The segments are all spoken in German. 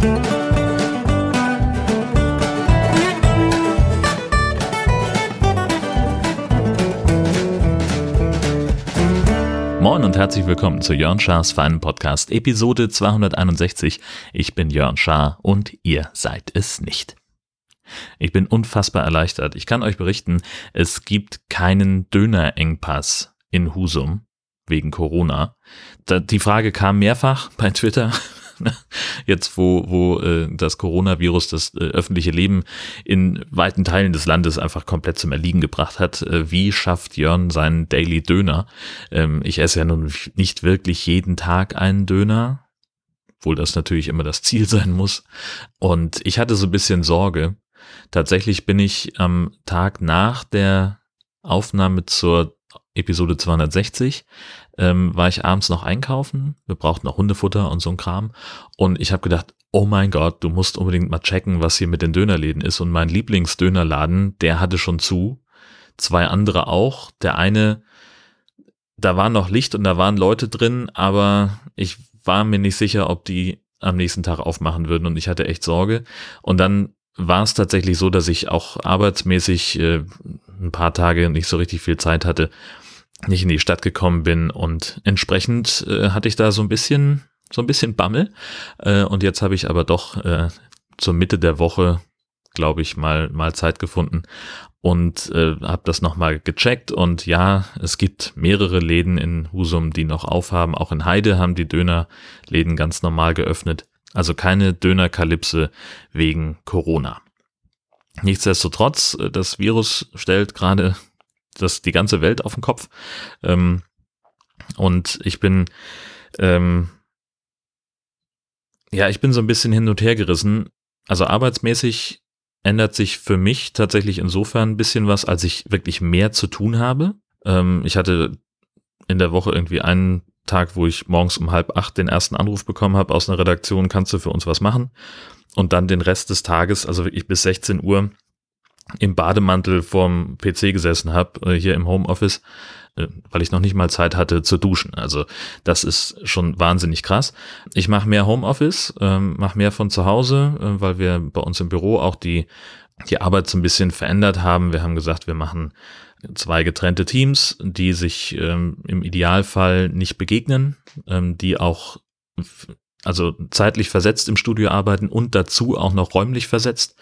Moin und herzlich willkommen zu Jörn Schars feinen Podcast, Episode 261. Ich bin Jörn Schaar und ihr seid es nicht. Ich bin unfassbar erleichtert. Ich kann euch berichten, es gibt keinen Dönerengpass in Husum wegen Corona. die Frage kam mehrfach bei Twitter. Jetzt, wo, wo äh, das Coronavirus das äh, öffentliche Leben in weiten Teilen des Landes einfach komplett zum Erliegen gebracht hat, äh, wie schafft Jörn seinen Daily Döner? Ähm, ich esse ja nun nicht wirklich jeden Tag einen Döner, obwohl das natürlich immer das Ziel sein muss. Und ich hatte so ein bisschen Sorge, Tatsächlich bin ich am Tag nach der Aufnahme zur Episode 260 ähm, war ich abends noch einkaufen. Wir brauchten noch Hundefutter und so ein Kram. Und ich habe gedacht, oh mein Gott, du musst unbedingt mal checken, was hier mit den Dönerläden ist. Und mein Lieblingsdönerladen, der hatte schon zu. Zwei andere auch. Der eine, da war noch Licht und da waren Leute drin, aber ich war mir nicht sicher, ob die am nächsten Tag aufmachen würden und ich hatte echt Sorge. Und dann war es tatsächlich so, dass ich auch arbeitsmäßig äh, ein paar Tage nicht so richtig viel Zeit hatte, nicht in die Stadt gekommen bin und entsprechend äh, hatte ich da so ein bisschen so ein bisschen Bammel äh, und jetzt habe ich aber doch äh, zur Mitte der Woche glaube ich mal mal Zeit gefunden und äh, habe das nochmal gecheckt und ja, es gibt mehrere Läden in Husum, die noch aufhaben. Auch in Heide haben die Dönerläden ganz normal geöffnet. Also keine Dönerkalypse wegen Corona. Nichtsdestotrotz, äh, das Virus stellt gerade das, die ganze Welt auf den Kopf. Ähm, und ich bin, ähm, ja, ich bin so ein bisschen hin und her gerissen. Also arbeitsmäßig ändert sich für mich tatsächlich insofern ein bisschen was, als ich wirklich mehr zu tun habe. Ähm, ich hatte in der Woche irgendwie einen Tag, wo ich morgens um halb acht den ersten Anruf bekommen habe aus einer Redaktion, kannst du für uns was machen? Und dann den Rest des Tages, also wirklich bis 16 Uhr, im Bademantel vorm PC gesessen habe, äh, hier im Homeoffice, äh, weil ich noch nicht mal Zeit hatte zu duschen. Also das ist schon wahnsinnig krass. Ich mache mehr Homeoffice, ähm, mache mehr von zu Hause, äh, weil wir bei uns im Büro auch die, die Arbeit so ein bisschen verändert haben. Wir haben gesagt, wir machen zwei getrennte Teams, die sich ähm, im Idealfall nicht begegnen, ähm, die auch also zeitlich versetzt im Studio arbeiten und dazu auch noch räumlich versetzt.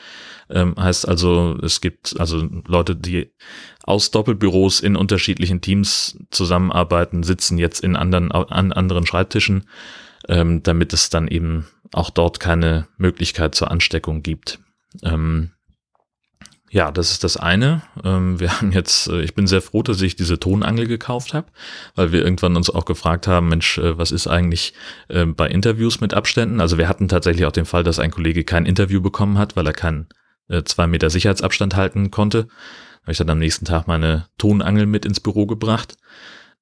Ähm, heißt also, es gibt also Leute, die aus Doppelbüros in unterschiedlichen Teams zusammenarbeiten, sitzen jetzt in anderen, an anderen Schreibtischen, ähm, damit es dann eben auch dort keine Möglichkeit zur Ansteckung gibt. Ähm, ja, das ist das eine. Ähm, wir haben jetzt, äh, ich bin sehr froh, dass ich diese Tonangel gekauft habe, weil wir irgendwann uns auch gefragt haben, Mensch, äh, was ist eigentlich äh, bei Interviews mit Abständen? Also wir hatten tatsächlich auch den Fall, dass ein Kollege kein Interview bekommen hat, weil er keinen zwei Meter Sicherheitsabstand halten konnte. Habe ich dann am nächsten Tag meine Tonangel mit ins Büro gebracht.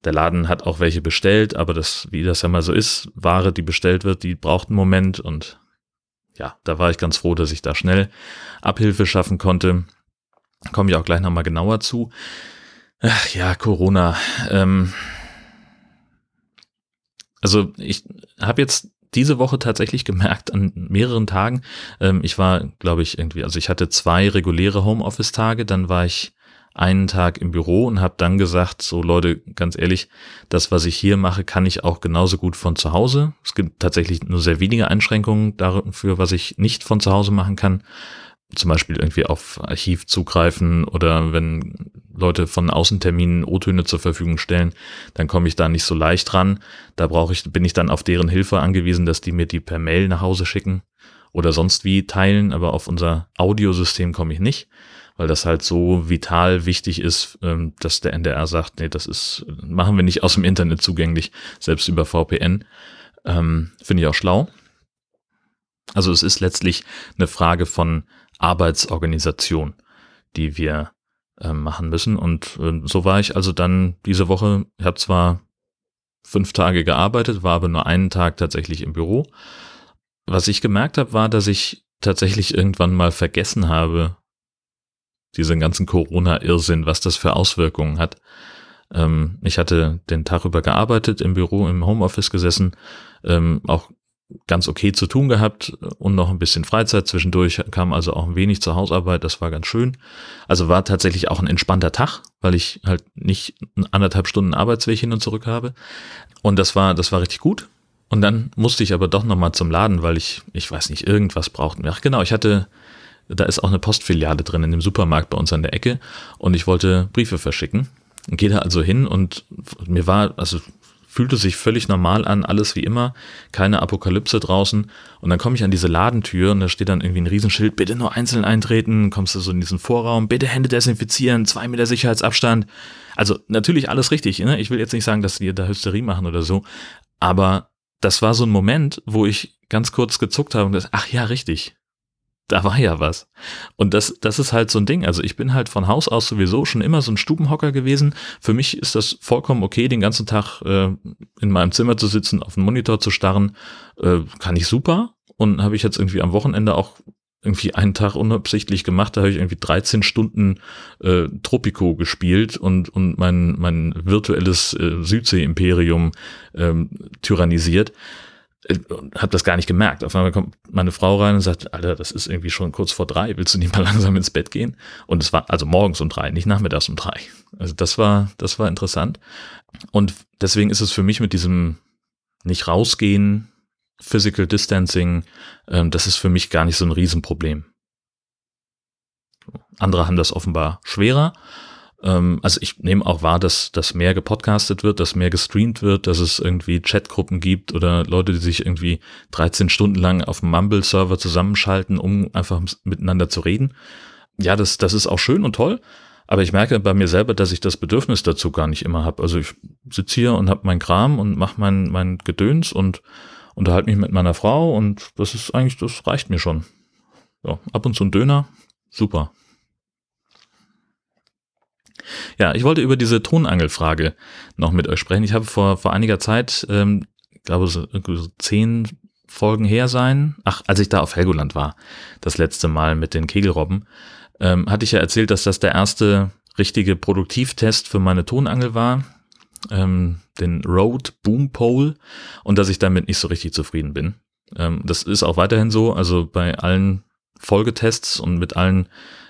Der Laden hat auch welche bestellt, aber das, wie das ja mal so ist, Ware, die bestellt wird, die braucht einen Moment und ja, da war ich ganz froh, dass ich da schnell Abhilfe schaffen konnte. Komme ich auch gleich nochmal genauer zu. Ach ja, Corona. Ähm also ich habe jetzt diese Woche tatsächlich gemerkt an mehreren Tagen. Ähm, ich war, glaube ich, irgendwie, also ich hatte zwei reguläre Homeoffice-Tage, dann war ich einen Tag im Büro und habe dann gesagt, so Leute, ganz ehrlich, das, was ich hier mache, kann ich auch genauso gut von zu Hause. Es gibt tatsächlich nur sehr wenige Einschränkungen dafür, was ich nicht von zu Hause machen kann zum Beispiel irgendwie auf Archiv zugreifen oder wenn Leute von Außenterminen O-Töne zur Verfügung stellen, dann komme ich da nicht so leicht ran. Da brauche ich, bin ich dann auf deren Hilfe angewiesen, dass die mir die per Mail nach Hause schicken oder sonst wie teilen, aber auf unser Audiosystem komme ich nicht, weil das halt so vital wichtig ist, ähm, dass der NDR sagt, nee, das ist, machen wir nicht aus dem Internet zugänglich, selbst über VPN. Ähm, Finde ich auch schlau. Also es ist letztlich eine Frage von Arbeitsorganisation, die wir äh, machen müssen. Und äh, so war ich also dann diese Woche, ich habe zwar fünf Tage gearbeitet, war aber nur einen Tag tatsächlich im Büro. Was ich gemerkt habe, war, dass ich tatsächlich irgendwann mal vergessen habe, diesen ganzen Corona-Irrsinn, was das für Auswirkungen hat. Ähm, ich hatte den Tag über gearbeitet, im Büro, im Homeoffice gesessen, ähm, auch ganz okay zu tun gehabt und noch ein bisschen Freizeit zwischendurch, kam also auch ein wenig zur Hausarbeit, das war ganz schön. Also war tatsächlich auch ein entspannter Tag, weil ich halt nicht anderthalb Stunden Arbeitsweg hin und zurück habe. Und das war, das war richtig gut. Und dann musste ich aber doch nochmal zum Laden, weil ich, ich weiß nicht, irgendwas brauchte. Ach genau, ich hatte, da ist auch eine Postfiliale drin in dem Supermarkt bei uns an der Ecke und ich wollte Briefe verschicken. Gehe da also hin und mir war, also fühlte sich völlig normal an, alles wie immer, keine Apokalypse draußen. Und dann komme ich an diese Ladentür und da steht dann irgendwie ein Riesenschild, bitte nur einzeln eintreten, kommst du so in diesen Vorraum, bitte Hände desinfizieren, zwei Meter Sicherheitsabstand. Also natürlich alles richtig, ne? Ich will jetzt nicht sagen, dass die da Hysterie machen oder so, aber das war so ein Moment, wo ich ganz kurz gezuckt habe und gesagt, ach ja, richtig, da war ja was. Und das, das ist halt so ein Ding. Also ich bin halt von Haus aus sowieso schon immer so ein Stubenhocker gewesen. Für mich ist das vollkommen okay, den ganzen Tag äh, in meinem Zimmer zu sitzen, auf den Monitor zu starren. Äh, kann ich super. Und habe ich jetzt irgendwie am Wochenende auch irgendwie einen Tag unabsichtlich gemacht, da habe ich irgendwie 13 Stunden äh, Tropico gespielt und, und mein, mein virtuelles äh, Südsee-Imperium ähm, tyrannisiert äh, habe das gar nicht gemerkt. Auf einmal kommt meine Frau rein und sagt, Alter, das ist irgendwie schon kurz vor drei, willst du nicht mal langsam ins Bett gehen? Und es war also morgens um drei, nicht nachmittags um drei. Also das war, das war interessant. Und deswegen ist es für mich mit diesem nicht rausgehen, Physical Distancing, ähm, das ist für mich gar nicht so ein Riesenproblem. Andere haben das offenbar schwerer. Ähm, also ich nehme auch wahr, dass, dass mehr gepodcastet wird, dass mehr gestreamt wird, dass es irgendwie Chatgruppen gibt oder Leute, die sich irgendwie 13 Stunden lang auf dem Mumble-Server zusammenschalten, um einfach miteinander zu reden. Ja, das, das ist auch schön und toll. Aber ich merke bei mir selber, dass ich das Bedürfnis dazu gar nicht immer habe. Also ich sitze hier und habe mein Kram und mache mein, mein Gedöns und unterhalte mich mit meiner Frau und das ist eigentlich, das reicht mir schon. Ja, ab und zu ein Döner, super. Ja, ich wollte über diese Tonangelfrage noch mit euch sprechen. Ich habe vor, vor einiger Zeit, ähm, glaube, so, so zehn Folgen her sein. Ach, als ich da auf Helgoland war, das letzte Mal mit den Kegelrobben, ähm, hatte ich ja erzählt, dass das der erste richtige Produktivtest für meine Tonangel war, ähm, den Road Boom Pole, und dass ich damit nicht so richtig zufrieden bin. Ähm, das ist auch weiterhin so. Also bei allen Folgetests und mit allen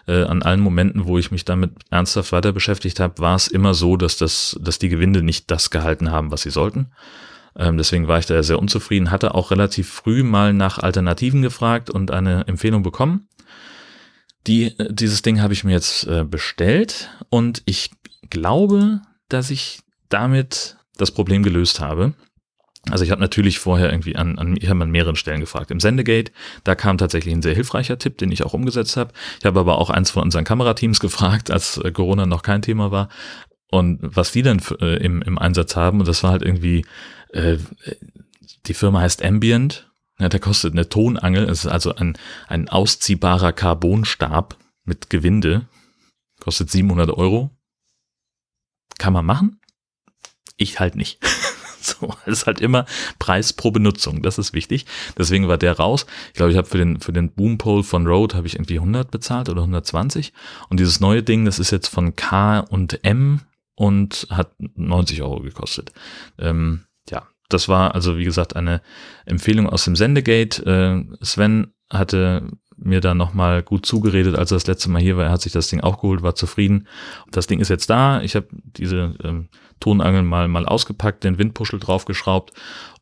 äh, an allen Momenten, wo ich mich damit ernsthaft weiter beschäftigt habe, war es immer so, dass das, dass die Gewinde nicht das gehalten haben, was sie sollten. Ähm, deswegen war ich da sehr unzufrieden, hatte auch relativ früh mal nach Alternativen gefragt und eine Empfehlung bekommen. Die, äh, dieses Ding habe ich mir jetzt äh, bestellt und ich glaube, dass ich damit das Problem gelöst habe. Also ich habe natürlich vorher irgendwie an, an ich habe an mehreren Stellen gefragt. Im Sendegate, da kam tatsächlich ein sehr hilfreicher Tipp, den ich auch umgesetzt habe. Ich habe aber auch eins von unseren Kamerateams gefragt, als äh, Corona noch kein Thema war. Und was die dann äh, im, im Einsatz haben, und das war halt irgendwie, äh, die Firma heißt Ambient, ja, der kostet eine Tonangel, es ist also ein, ein ausziehbarer Carbonstab mit Gewinde, kostet 700 Euro. Kann man machen? Ich halt nicht. So, es ist halt immer Preis pro Benutzung, das ist wichtig. Deswegen war der raus. Ich glaube, ich habe für den, für den Boompole von Rode habe ich irgendwie 100 bezahlt oder 120. Und dieses neue Ding, das ist jetzt von K und M und hat 90 Euro gekostet. Ähm, ja, das war also, wie gesagt, eine Empfehlung aus dem Sendegate. Äh, Sven hatte mir da nochmal gut zugeredet, als er das letzte Mal hier war. Er hat sich das Ding auch geholt, war zufrieden. Das Ding ist jetzt da. Ich habe diese ähm, Tonangeln mal, mal ausgepackt, den Windpuschel draufgeschraubt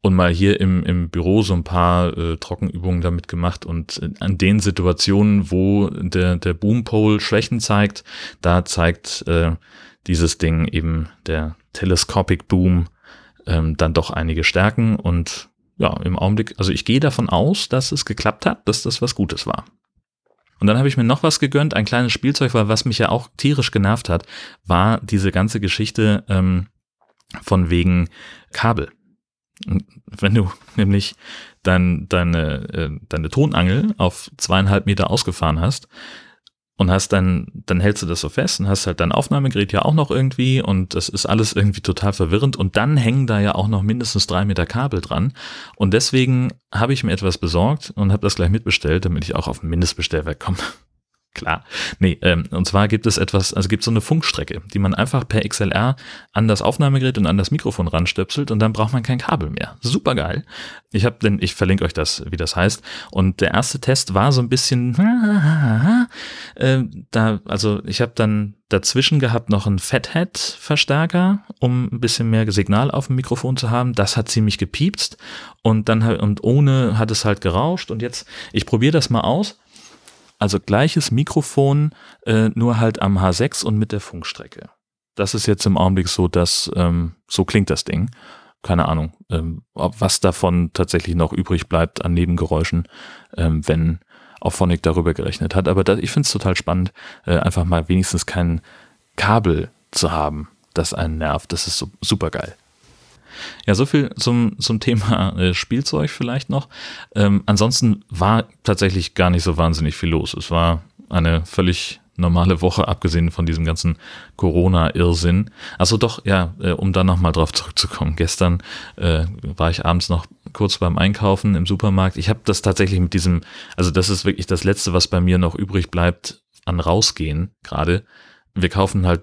und mal hier im, im Büro so ein paar äh, Trockenübungen damit gemacht. Und äh, an den Situationen, wo der, der Boompole Schwächen zeigt, da zeigt äh, dieses Ding eben der Telescopic Boom ähm, dann doch einige Stärken und ja, im Augenblick, also ich gehe davon aus, dass es geklappt hat, dass das was Gutes war. Und dann habe ich mir noch was gegönnt, ein kleines Spielzeug, weil was mich ja auch tierisch genervt hat, war diese ganze Geschichte ähm, von wegen Kabel. Wenn du nämlich dein, deine, äh, deine Tonangel auf zweieinhalb Meter ausgefahren hast, und hast dann, dann hältst du das so fest und hast halt dein Aufnahmegerät ja auch noch irgendwie und das ist alles irgendwie total verwirrend und dann hängen da ja auch noch mindestens drei Meter Kabel dran und deswegen habe ich mir etwas besorgt und habe das gleich mitbestellt, damit ich auch auf ein Mindestbestellwerk komme. Klar. Nee, ähm, und zwar gibt es etwas, also gibt es so eine Funkstrecke, die man einfach per XLR an das Aufnahmegerät und an das Mikrofon ranstöpselt und dann braucht man kein Kabel mehr. Super geil. Ich habe denn, ich verlinke euch das, wie das heißt. Und der erste Test war so ein bisschen, äh, da, also ich habe dann dazwischen gehabt noch einen Fathead-Verstärker, um ein bisschen mehr Signal auf dem Mikrofon zu haben. Das hat ziemlich gepiepst und dann und ohne hat es halt gerauscht und jetzt, ich probiere das mal aus also gleiches Mikrofon, äh, nur halt am H6 und mit der Funkstrecke. Das ist jetzt im Augenblick so, dass ähm, so klingt das Ding. Keine Ahnung, ähm, was davon tatsächlich noch übrig bleibt an Nebengeräuschen, ähm, wenn Auphonic darüber gerechnet hat. Aber das, ich finde es total spannend, äh, einfach mal wenigstens kein Kabel zu haben, das einen nervt. Das ist so, super geil. Ja, so viel zum, zum Thema äh, Spielzeug vielleicht noch. Ähm, ansonsten war tatsächlich gar nicht so wahnsinnig viel los. Es war eine völlig normale Woche, abgesehen von diesem ganzen Corona-Irrsinn. Also doch, ja, äh, um da nochmal drauf zurückzukommen. Gestern äh, war ich abends noch kurz beim Einkaufen im Supermarkt. Ich habe das tatsächlich mit diesem, also das ist wirklich das Letzte, was bei mir noch übrig bleibt an rausgehen gerade. Wir kaufen halt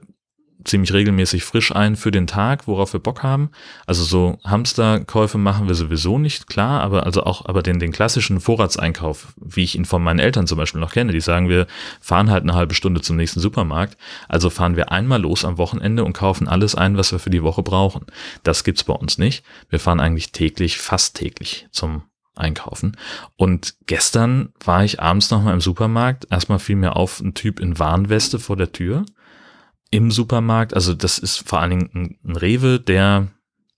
ziemlich regelmäßig frisch ein für den Tag, worauf wir Bock haben. Also so Hamsterkäufe machen wir sowieso nicht, klar, aber also auch aber den, den klassischen Vorratseinkauf, wie ich ihn von meinen Eltern zum Beispiel noch kenne, die sagen, wir fahren halt eine halbe Stunde zum nächsten Supermarkt. Also fahren wir einmal los am Wochenende und kaufen alles ein, was wir für die Woche brauchen. Das gibt's bei uns nicht. Wir fahren eigentlich täglich, fast täglich zum einkaufen. Und gestern war ich abends nochmal im Supermarkt. Erstmal fiel mir auf ein Typ in Warnweste vor der Tür im Supermarkt. Also das ist vor allen Dingen ein, ein Rewe, der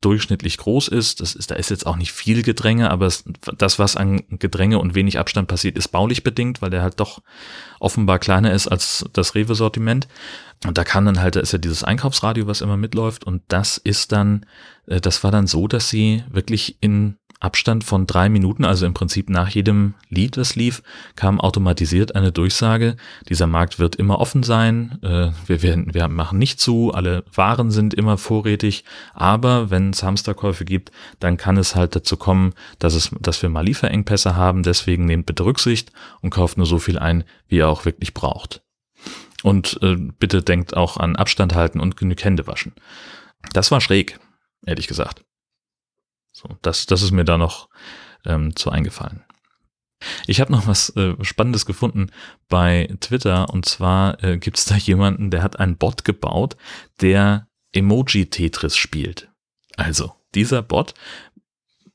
durchschnittlich groß ist. Das ist, da ist jetzt auch nicht viel Gedränge, aber es, das, was an Gedränge und wenig Abstand passiert, ist baulich bedingt, weil der halt doch offenbar kleiner ist als das Rewe-Sortiment. Und da kann dann halt, da ist ja dieses Einkaufsradio, was immer mitläuft. Und das ist dann, äh, das war dann so, dass sie wirklich in Abstand von drei Minuten, also im Prinzip nach jedem Lied, das lief, kam automatisiert eine Durchsage, dieser Markt wird immer offen sein, äh, wir, werden, wir machen nicht zu, alle Waren sind immer vorrätig, aber wenn es Hamsterkäufe gibt, dann kann es halt dazu kommen, dass, es, dass wir mal Lieferengpässe haben, deswegen nehmt bitte Rücksicht und kauft nur so viel ein, wie ihr auch wirklich braucht. Und äh, bitte denkt auch an Abstand halten und genug Hände waschen. Das war schräg, ehrlich gesagt. So, das, das ist mir da noch ähm, zu eingefallen. Ich habe noch was äh, Spannendes gefunden bei Twitter und zwar äh, gibt es da jemanden, der hat einen Bot gebaut, der Emoji-Tetris spielt. Also, dieser Bot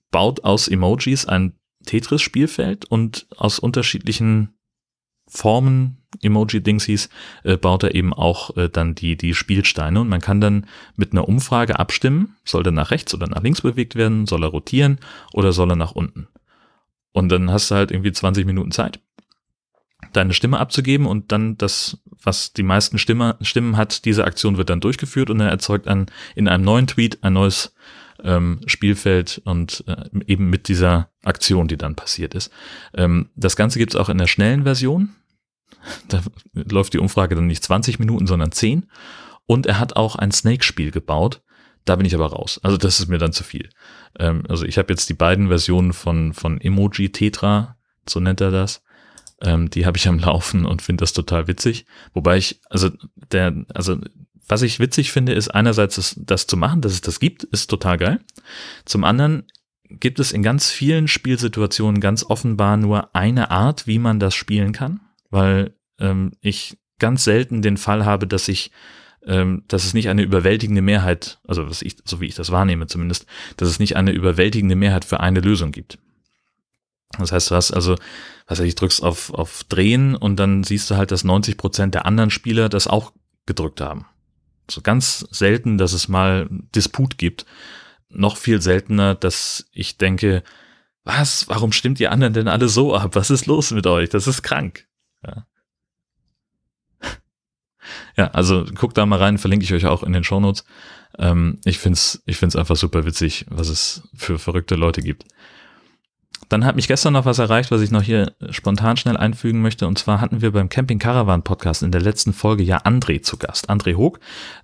baut aus Emojis ein Tetris-Spielfeld und aus unterschiedlichen Formen, Emoji-Dingsies, äh, baut er eben auch äh, dann die, die Spielsteine und man kann dann mit einer Umfrage abstimmen, soll er nach rechts oder nach links bewegt werden, soll er rotieren oder soll er nach unten. Und dann hast du halt irgendwie 20 Minuten Zeit, deine Stimme abzugeben und dann das, was die meisten Stimme, Stimmen hat, diese Aktion wird dann durchgeführt und er erzeugt dann in einem neuen Tweet ein neues ähm, Spielfeld und äh, eben mit dieser Aktion, die dann passiert ist. Ähm, das Ganze gibt es auch in der schnellen Version. Da läuft die Umfrage dann nicht 20 Minuten, sondern 10. Und er hat auch ein Snake-Spiel gebaut. Da bin ich aber raus. Also das ist mir dann zu viel. Ähm, also ich habe jetzt die beiden Versionen von, von Emoji Tetra, so nennt er das. Ähm, die habe ich am Laufen und finde das total witzig. Wobei ich, also der, also was ich witzig finde, ist einerseits das, das zu machen, dass es das gibt, ist total geil. Zum anderen gibt es in ganz vielen Spielsituationen ganz offenbar nur eine Art, wie man das spielen kann weil ähm, ich ganz selten den Fall habe, dass ich ähm, dass es nicht eine überwältigende Mehrheit, also was ich, so wie ich das wahrnehme zumindest, dass es nicht eine überwältigende Mehrheit für eine Lösung gibt. Das heißt, du hast also, was weiß ich, drückst auf, auf Drehen und dann siehst du halt, dass 90 Prozent der anderen Spieler das auch gedrückt haben. So ganz selten, dass es mal Disput gibt. Noch viel seltener, dass ich denke, was, warum stimmt ihr anderen denn alle so ab? Was ist los mit euch? Das ist krank. Ja. ja, also guckt da mal rein, verlinke ich euch auch in den Shownotes. Ähm, ich find's, ich find's einfach super witzig, was es für verrückte Leute gibt. Dann hat mich gestern noch was erreicht, was ich noch hier spontan schnell einfügen möchte. Und zwar hatten wir beim Camping Caravan Podcast in der letzten Folge ja André zu Gast. André Hoog,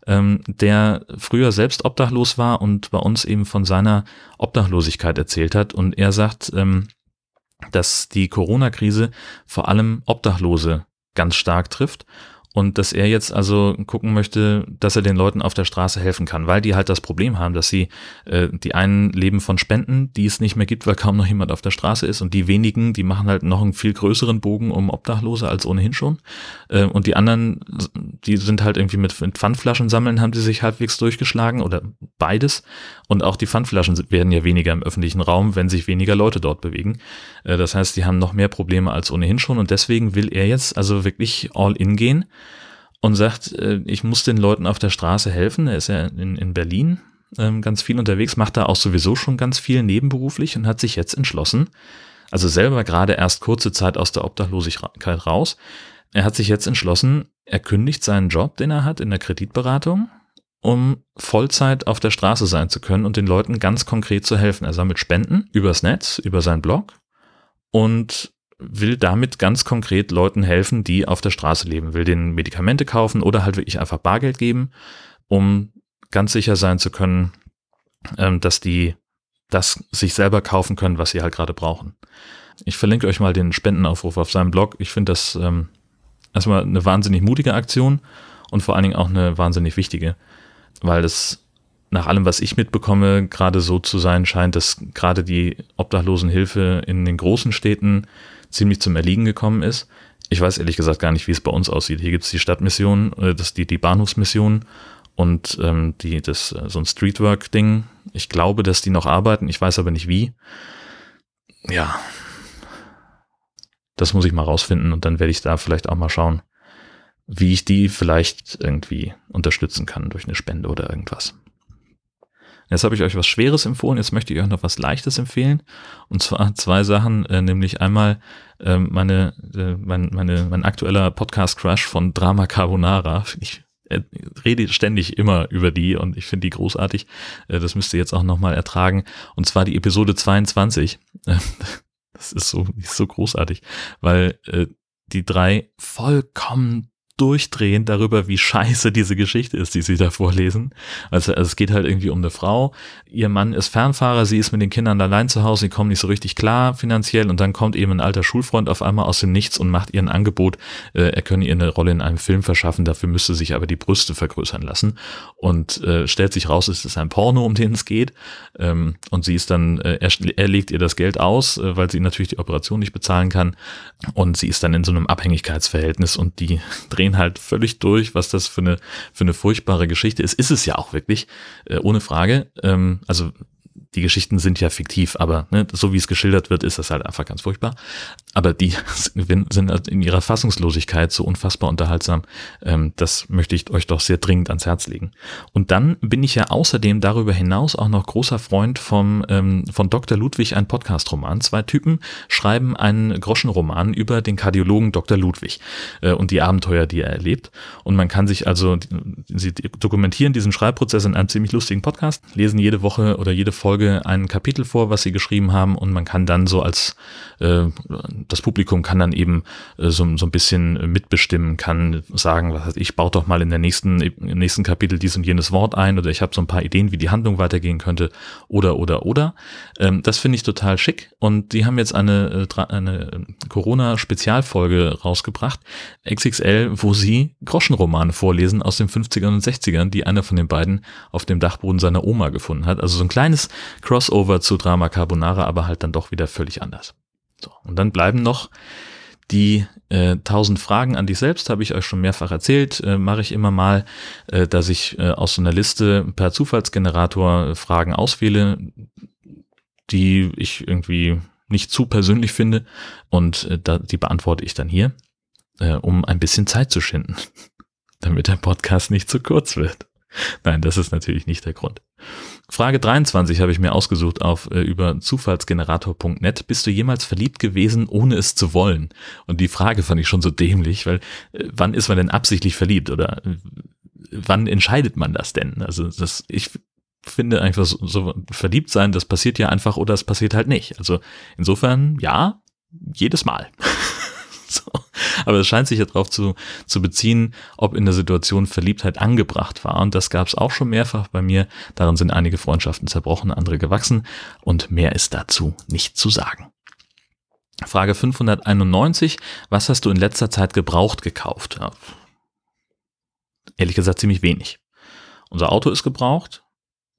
ähm, der früher selbst obdachlos war und bei uns eben von seiner Obdachlosigkeit erzählt hat. Und er sagt, ähm, dass die Corona-Krise vor allem Obdachlose ganz stark trifft und dass er jetzt also gucken möchte, dass er den Leuten auf der Straße helfen kann, weil die halt das Problem haben, dass sie, äh, die einen leben von Spenden, die es nicht mehr gibt, weil kaum noch jemand auf der Straße ist. Und die wenigen, die machen halt noch einen viel größeren Bogen um Obdachlose als ohnehin schon. Äh, und die anderen, die sind halt irgendwie mit, mit Pfandflaschen sammeln, haben die sich halbwegs durchgeschlagen oder beides. Und auch die Pfandflaschen werden ja weniger im öffentlichen Raum, wenn sich weniger Leute dort bewegen. Äh, das heißt, die haben noch mehr Probleme als ohnehin schon. Und deswegen will er jetzt also wirklich all in gehen und sagt, äh, ich muss den Leuten auf der Straße helfen. Er ist ja in, in Berlin ähm, ganz viel unterwegs, macht da auch sowieso schon ganz viel nebenberuflich und hat sich jetzt entschlossen, also selber gerade erst kurze Zeit aus der Obdachlosigkeit raus, er hat sich jetzt entschlossen, er kündigt seinen Job, den er hat in der Kreditberatung, um Vollzeit auf der Straße sein zu können und den Leuten ganz konkret zu helfen. Er sammelt Spenden übers Netz, über seinen Blog und will damit ganz konkret Leuten helfen, die auf der Straße leben, will denen Medikamente kaufen oder halt wirklich einfach Bargeld geben, um ganz sicher sein zu können, ähm, dass die das sich selber kaufen können, was sie halt gerade brauchen. Ich verlinke euch mal den Spendenaufruf auf seinem Blog. Ich finde das ähm, erstmal eine wahnsinnig mutige Aktion und vor allen Dingen auch eine wahnsinnig wichtige, weil es nach allem, was ich mitbekomme, gerade so zu sein scheint, dass gerade die Obdachlosenhilfe in den großen Städten ziemlich zum Erliegen gekommen ist. Ich weiß ehrlich gesagt gar nicht, wie es bei uns aussieht. Hier gibt es die Stadtmission, äh, das die, die Bahnhofsmission und ähm, die, das, äh, so ein Streetwork-Ding. Ich glaube, dass die noch arbeiten, ich weiß aber nicht wie. Ja. Das muss ich mal rausfinden und dann werde ich da vielleicht auch mal schauen, wie ich die vielleicht irgendwie unterstützen kann durch eine Spende oder irgendwas. Jetzt habe ich euch was Schweres empfohlen, jetzt möchte ich euch noch was Leichtes empfehlen. Und zwar zwei Sachen, äh, nämlich einmal äh, meine, äh, mein, meine, mein aktueller Podcast-Crush von Drama Carbonara. Ich äh, rede ständig immer über die und ich finde die großartig. Äh, das müsst ihr jetzt auch nochmal ertragen. Und zwar die Episode 22. das ist so, ist so großartig, weil äh, die drei vollkommen durchdrehen darüber, wie scheiße diese Geschichte ist, die sie da vorlesen. Also, also, es geht halt irgendwie um eine Frau. Ihr Mann ist Fernfahrer, sie ist mit den Kindern allein zu Hause, sie kommen nicht so richtig klar finanziell und dann kommt eben ein alter Schulfreund auf einmal aus dem Nichts und macht ihr ein Angebot, äh, er könne ihr eine Rolle in einem Film verschaffen, dafür müsste sich aber die Brüste vergrößern lassen und äh, stellt sich raus, es ist ein Porno, um den es geht ähm, und sie ist dann, äh, er, er legt ihr das Geld aus, äh, weil sie natürlich die Operation nicht bezahlen kann und sie ist dann in so einem Abhängigkeitsverhältnis und die drehen drehen halt völlig durch, was das für eine, für eine furchtbare Geschichte ist. Ist es ja auch wirklich, äh, ohne Frage. Ähm, also die Geschichten sind ja fiktiv, aber ne, so wie es geschildert wird, ist das halt einfach ganz furchtbar. Aber die sind halt in ihrer Fassungslosigkeit so unfassbar unterhaltsam. Ähm, das möchte ich euch doch sehr dringend ans Herz legen. Und dann bin ich ja außerdem darüber hinaus auch noch großer Freund vom, ähm, von Dr. Ludwig, ein Podcast-Roman. Zwei Typen schreiben einen Groschenroman über den Kardiologen Dr. Ludwig äh, und die Abenteuer, die er erlebt. Und man kann sich also, sie dokumentieren diesen Schreibprozess in einem ziemlich lustigen Podcast, lesen jede Woche oder jede Folge ein Kapitel vor, was sie geschrieben haben und man kann dann so als äh, das Publikum kann dann eben äh, so, so ein bisschen mitbestimmen, kann sagen, was heißt, ich baue doch mal in der nächsten, im nächsten Kapitel dies und jenes Wort ein oder ich habe so ein paar Ideen, wie die Handlung weitergehen könnte oder oder oder. Ähm, das finde ich total schick und die haben jetzt eine, äh, eine Corona-Spezialfolge rausgebracht, XXL, wo sie Groschenromane vorlesen aus den 50ern und 60ern, die einer von den beiden auf dem Dachboden seiner Oma gefunden hat. Also so ein kleines Crossover zu Drama Carbonara, aber halt dann doch wieder völlig anders. So, und dann bleiben noch die äh, 1000 Fragen an dich selbst, habe ich euch schon mehrfach erzählt, äh, mache ich immer mal, äh, dass ich äh, aus so einer Liste per Zufallsgenerator Fragen auswähle, die ich irgendwie nicht zu persönlich finde und äh, da, die beantworte ich dann hier, äh, um ein bisschen Zeit zu schinden, damit der Podcast nicht zu kurz wird. Nein, das ist natürlich nicht der Grund. Frage 23 habe ich mir ausgesucht auf äh, über zufallsgenerator.net. Bist du jemals verliebt gewesen, ohne es zu wollen? Und die Frage fand ich schon so dämlich, weil äh, wann ist man denn absichtlich verliebt oder äh, wann entscheidet man das denn? Also das, ich finde einfach so, so verliebt sein, das passiert ja einfach oder es passiert halt nicht. Also insofern ja, jedes Mal. so. Aber es scheint sich ja darauf zu, zu beziehen, ob in der Situation Verliebtheit angebracht war. Und das gab es auch schon mehrfach bei mir. Darin sind einige Freundschaften zerbrochen, andere gewachsen. Und mehr ist dazu nicht zu sagen. Frage 591. Was hast du in letzter Zeit gebraucht gekauft? Ehrlich gesagt ziemlich wenig. Unser Auto ist gebraucht.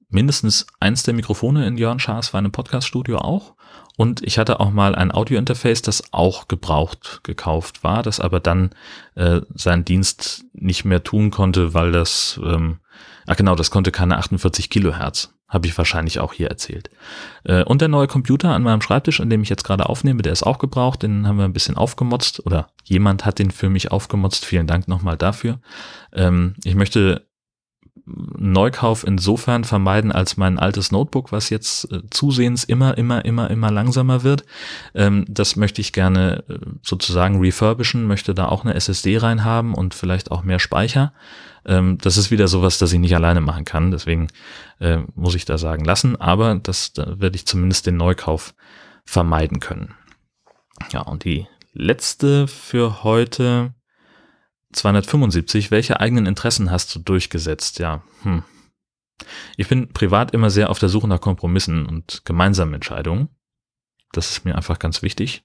Mindestens eins der Mikrofone in Jörn Schaas für einem Podcaststudio auch. Und ich hatte auch mal ein Audiointerface, das auch gebraucht gekauft war, das aber dann äh, seinen Dienst nicht mehr tun konnte, weil das, ähm, ach genau, das konnte keine 48 Kilohertz. Habe ich wahrscheinlich auch hier erzählt. Äh, und der neue Computer an meinem Schreibtisch, an dem ich jetzt gerade aufnehme, der ist auch gebraucht. Den haben wir ein bisschen aufgemotzt oder jemand hat den für mich aufgemotzt. Vielen Dank nochmal dafür. Ähm, ich möchte Neukauf insofern vermeiden als mein altes Notebook, was jetzt äh, zusehends immer, immer, immer, immer langsamer wird. Ähm, das möchte ich gerne äh, sozusagen refurbischen, möchte da auch eine SSD reinhaben und vielleicht auch mehr Speicher. Ähm, das ist wieder sowas, das ich nicht alleine machen kann. Deswegen äh, muss ich da sagen lassen. Aber das da werde ich zumindest den Neukauf vermeiden können. Ja, und die letzte für heute 275, welche eigenen Interessen hast du durchgesetzt? Ja, hm. Ich bin privat immer sehr auf der Suche nach Kompromissen und gemeinsamen Entscheidungen. Das ist mir einfach ganz wichtig.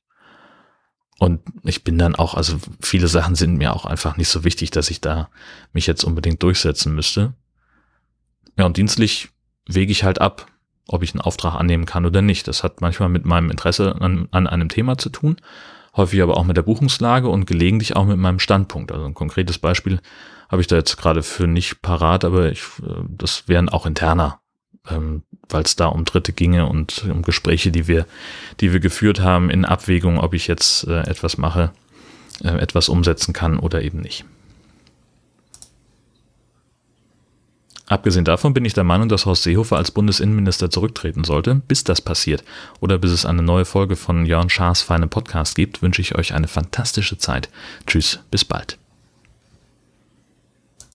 Und ich bin dann auch, also viele Sachen sind mir auch einfach nicht so wichtig, dass ich da mich jetzt unbedingt durchsetzen müsste. Ja, und dienstlich wege ich halt ab, ob ich einen Auftrag annehmen kann oder nicht. Das hat manchmal mit meinem Interesse an, an einem Thema zu tun häufig aber auch mit der Buchungslage und gelegentlich auch mit meinem Standpunkt. Also ein konkretes Beispiel habe ich da jetzt gerade für nicht parat, aber ich, äh, das wären auch interner, ähm, weil es da um Dritte ginge und um Gespräche, die wir, die wir geführt haben in Abwägung, ob ich jetzt äh, etwas mache, äh, etwas umsetzen kann oder eben nicht. Abgesehen davon bin ich der Meinung, dass Horst Seehofer als Bundesinnenminister zurücktreten sollte. Bis das passiert oder bis es eine neue Folge von Jörn Schaas Feine Podcast gibt, wünsche ich euch eine fantastische Zeit. Tschüss, bis bald.